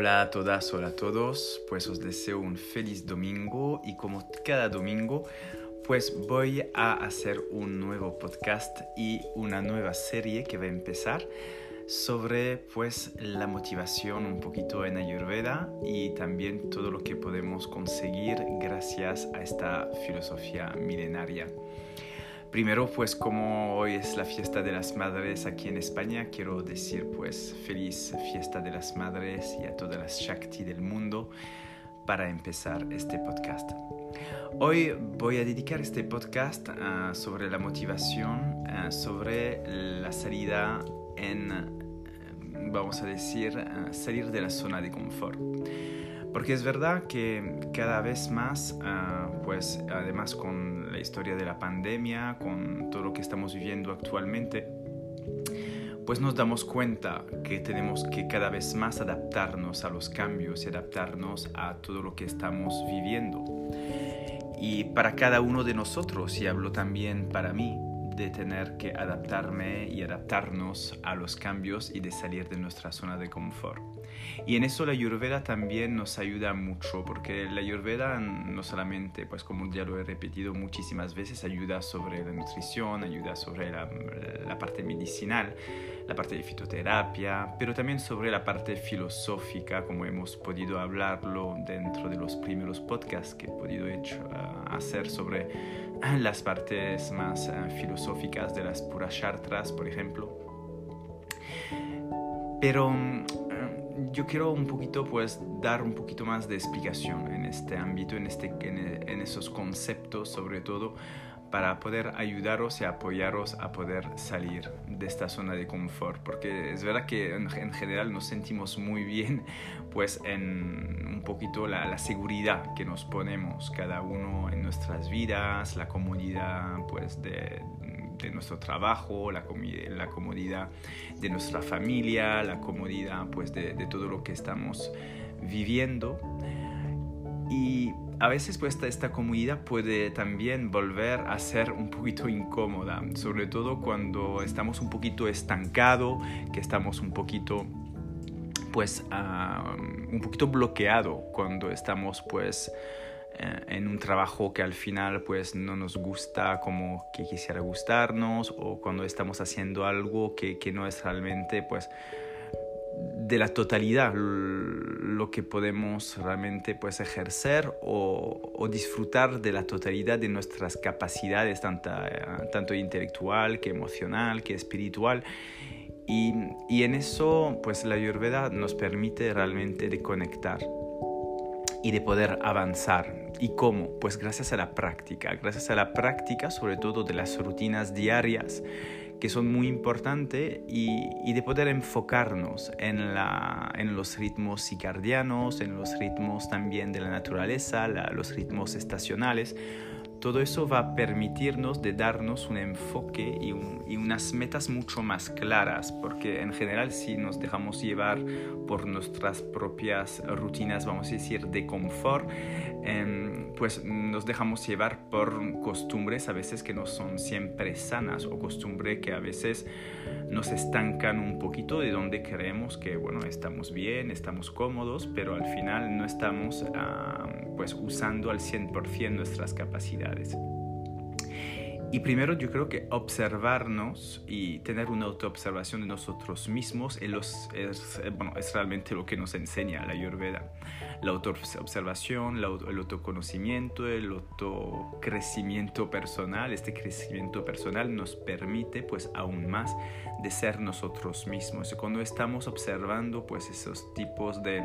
Hola a todas, hola a todos, pues os deseo un feliz domingo y como cada domingo pues voy a hacer un nuevo podcast y una nueva serie que va a empezar sobre pues la motivación un poquito en Ayurveda y también todo lo que podemos conseguir gracias a esta filosofía milenaria. Primero, pues como hoy es la fiesta de las madres aquí en España, quiero decir pues feliz fiesta de las madres y a todas las Shakti del mundo para empezar este podcast. Hoy voy a dedicar este podcast uh, sobre la motivación, uh, sobre la salida en, uh, vamos a decir, salir de la zona de confort. Porque es verdad que cada vez más, ah, pues además con historia de la pandemia, con todo lo que estamos viviendo actualmente, pues nos damos cuenta que tenemos que cada vez más adaptarnos a los cambios y adaptarnos a todo lo que estamos viviendo. Y para cada uno de nosotros, y hablo también para mí, de tener que adaptarme y adaptarnos a los cambios y de salir de nuestra zona de confort. Y en eso la Ayurveda también nos ayuda mucho, porque la Ayurveda no solamente, pues como ya lo he repetido muchísimas veces, ayuda sobre la nutrición, ayuda sobre la, la parte medicinal, la parte de fitoterapia, pero también sobre la parte filosófica, como hemos podido hablarlo dentro de los primeros podcasts que he podido hecho, uh, hacer sobre las partes más uh, filosóficas de las puras chartras, por ejemplo. Pero um, yo quiero un poquito pues dar un poquito más de explicación en este ámbito, en, este, en esos conceptos sobre todo para poder ayudaros y apoyaros a poder salir de esta zona de confort porque es verdad que en, general nos sentimos muy bien pues en un poquito la, seguridad que nos ponemos cada uno en nuestras vidas la comodidad pues de, nuestro trabajo, la, la, comodidad de nuestra familia, la comodidad pues de, de todo lo que estamos viviendo. Y a veces pues esta, comodidad puede también volver a ser un poquito incómoda, sobre todo cuando estamos un poquito estancado, que estamos un poquito pues uh, un poquito bloqueado cuando estamos pues eh, en un trabajo que al final pues no nos gusta como que quisiera gustarnos o cuando estamos haciendo algo que, que no es realmente pues de la totalidad lo que podemos realmente pues ejercer o, disfrutar de la totalidad de nuestras capacidades tanto, tanto intelectual que emocional que espiritual y, y en eso pues la ayurveda nos permite realmente de conectar y de poder avanzar. ¿Y cómo? Pues gracias a la práctica, gracias a la práctica sobre todo de las rutinas diarias que son muy importantes y, de poder enfocarnos en, la, en los ritmos circadianos, en los ritmos también de la naturaleza, los ritmos estacionales, todo eso va a permitirnos de darnos un enfoque y, un, y, unas metas mucho más claras, porque en general si nos dejamos llevar por nuestras propias rutinas, vamos a decir, de confort, eh, pues nos dejamos llevar por costumbres a veces que no son siempre sanas o costumbres que a veces nos estancan un poquito de donde creemos que, bueno, estamos bien, estamos cómodos, pero al final no estamos uh, pues usando al 100% nuestras capacidades. Y primero yo creo que observarnos y tener una autoobservación de nosotros mismos es, es, bueno, es realmente lo que nos enseña la Ayurveda. La autoobservación, el autoconocimiento, el autocrecimiento personal. Este crecimiento personal nos permite pues aún más de ser nosotros mismos. Cuando estamos observando pues esos tipos de,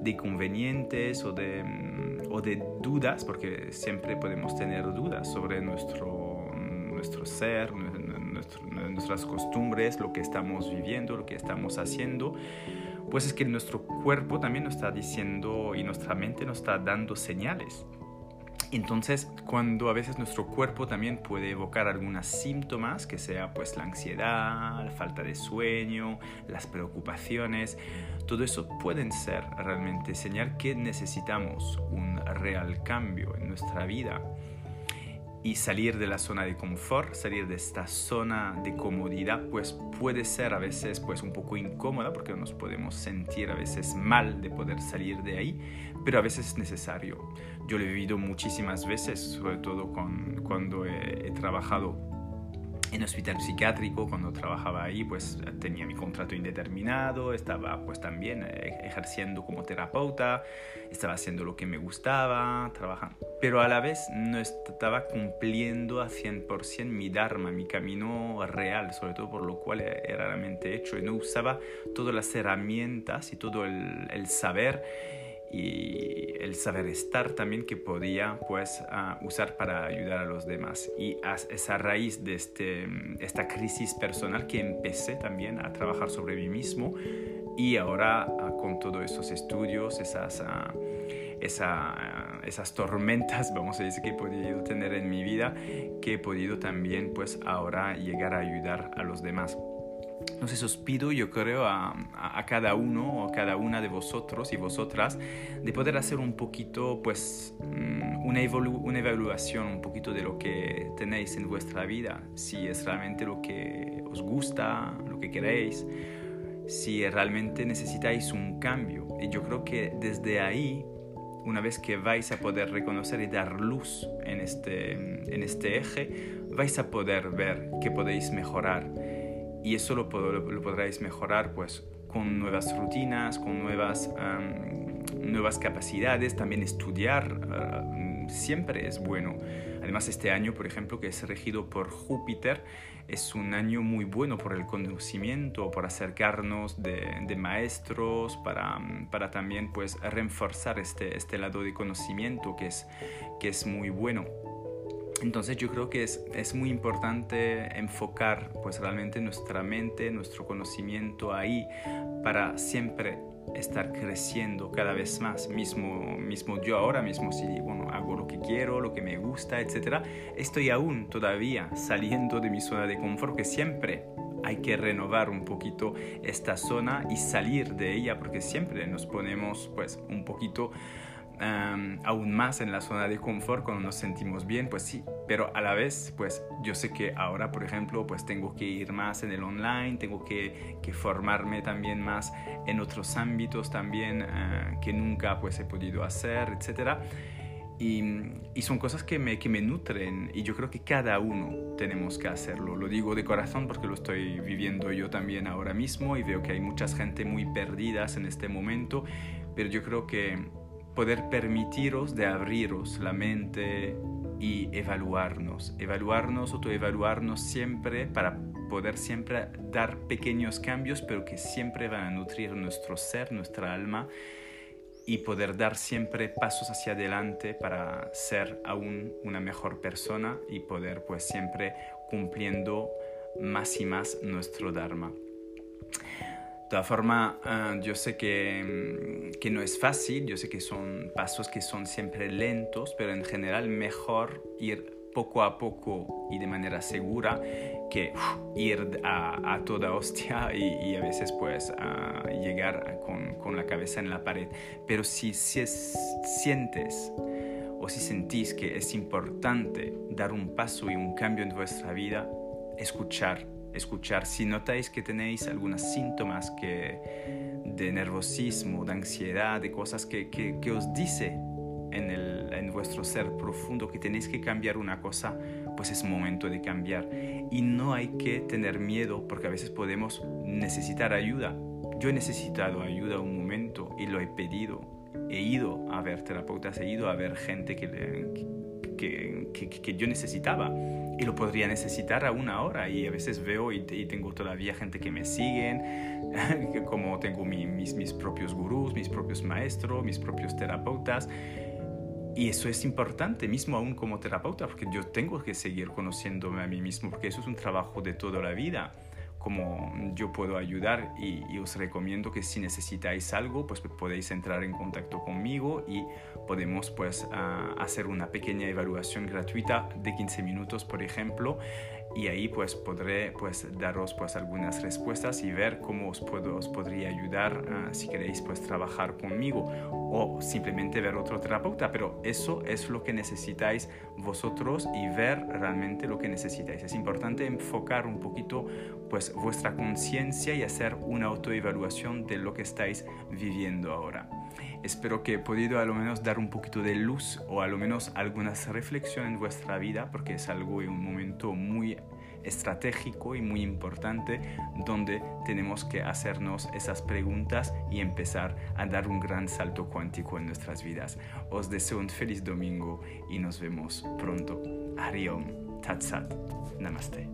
de inconvenientes o de mm, o de dudas, porque siempre podemos tener dudas sobre nuestro, nuestro ser, nuestro, nuestras costumbres, lo que estamos viviendo, lo que estamos haciendo, pues es que nuestro cuerpo también nos está diciendo y nuestra mente nos está dando señales. Entonces, cuando a veces nuestro cuerpo también puede evocar algunos síntomas, que sea pues la ansiedad, la falta de sueño, las preocupaciones, todo eso pueden ser realmente señal que necesitamos un real cambio en nuestra vida. Y salir de la zona de confort, salir de esta zona de comodidad, pues puede ser a veces pues un poco incómoda porque nos podemos sentir a veces mal de poder salir de ahí, pero a veces es necesario. Yo lo he vivido muchísimas veces, sobre todo con, cuando he, he trabajado en hospital psiquiátrico, cuando trabajaba ahí, pues tenía mi contrato indeterminado, estaba pues también eh, ejerciendo como terapeuta, estaba haciendo lo que me gustaba, trabajando, pero a la vez no estaba cumpliendo a 100% mi dharma, mi camino real, sobre todo por lo cual era realmente hecho y no usaba todas las herramientas y todo el, el saber y el saber estar también que podía pues usar para ayudar a los demás y es a raíz de este, esta crisis personal que empecé también a trabajar sobre mí mismo y ahora con todos esos estudios esas esas tormentas, vamos a decir, que he podido tener en mi vida, que he podido también, pues ahora llegar a ayudar a los demás. Entonces os pido, yo creo, a, cada uno o cada una de vosotros y vosotras de poder hacer un poquito, pues, mm, una, una evaluación un poquito de lo que tenéis en vuestra vida, si es realmente lo que os gusta, lo que queréis, si realmente necesitáis un cambio. Y yo creo que desde ahí, una vez que vais a poder reconocer y dar luz en este, en este eje, vais a poder ver que podéis mejorar y eso lo, lo, podréis mejorar pues con nuevas rutinas, con nuevas, nuevas capacidades, también estudiar siempre es bueno. Además este año, por ejemplo, que es regido por Júpiter, es un año muy bueno por el conocimiento, por acercarnos de, de maestros, para, para, también pues reforzar este, este lado de conocimiento que es, que es muy bueno. Entonces yo creo que es, es, muy importante enfocar pues realmente nuestra mente, nuestro conocimiento ahí para siempre estar creciendo cada vez más. Mismo, mismo yo ahora mismo si bueno, hago lo que quiero, lo que me gusta, etc. Estoy aún todavía saliendo de mi zona de confort que siempre hay que renovar un poquito esta zona y salir de ella porque siempre nos ponemos pues un poquito aún más en la zona de confort cuando nos sentimos bien, pues sí, pero a la vez, pues yo sé que ahora, por ejemplo, pues tengo que ir más en el online, tengo que, que formarme también más en otros ámbitos también ah, que nunca pues he podido hacer, etcétera. Y, y, son cosas que me, que me nutren y yo creo que cada uno tenemos que hacerlo. Lo digo de corazón porque lo estoy viviendo yo también ahora mismo y veo que hay muchas gente muy perdidas en este momento, pero yo creo que poder permitiros de abriros la mente y evaluarnos, evaluarnos, autoevaluarnos siempre para poder siempre dar pequeños cambios, pero que siempre van a nutrir nuestro ser, nuestra alma y poder dar siempre pasos hacia adelante para ser aún una mejor persona y poder pues siempre cumpliendo más y más nuestro Dharma. Todas formas, ah, yo sé que, mm, que, no es fácil, yo sé que son pasos que son siempre lentos, pero en general mejor ir poco a poco y de manera segura que ir a, a, toda hostia y, a veces pues llegar con, con, la cabeza en la pared. Pero si, si es, sientes o si sentís que es importante dar un paso y un cambio en vuestra vida, escuchar escuchar. Si notáis que tenéis algunos síntomas que, de nerviosismo, de ansiedad, de cosas que, que, os dice en, el, en vuestro ser profundo que tenéis que cambiar una cosa, pues es momento de cambiar. Y no hay que tener miedo porque a veces podemos necesitar ayuda. Yo he necesitado ayuda un momento y lo he pedido. He ido a ver terapeutas, he ido a ver gente que, que, que, que yo necesitaba y lo podría necesitar aún ahora y a veces veo y, tengo todavía gente que me siguen, como tengo mis, mis propios gurús, mis propios maestros, mis propios terapeutas. Y eso es importante, mismo aún como terapeuta, porque yo tengo que seguir conociéndome a mí mismo, porque eso es un trabajo de toda la vida cómo yo puedo ayudar y, os recomiendo que si necesitáis algo, pues podéis entrar en contacto conmigo y podemos pues hacer una pequeña evaluación gratuita de 15 minutos, por ejemplo, y ahí pues podré pues daros pues algunas respuestas y ver cómo os, puedo, os podría ayudar ah, si queréis pues trabajar conmigo o simplemente ver otro terapeuta, pero eso es lo que necesitáis vosotros y ver realmente lo que necesitáis. Es importante enfocar un poquito pues vuestra conciencia y hacer una autoevaluación de lo que estáis viviendo ahora. Espero que he podido a lo menos dar un poquito de luz o a lo menos algunas reflexiones en vuestra vida porque es algo y un momento muy estratégico y muy importante donde tenemos que hacernos esas preguntas y empezar a dar un gran salto cuántico en nuestras vidas. Os deseo un feliz domingo y nos vemos pronto. Ariom, Tatsat, Namaste.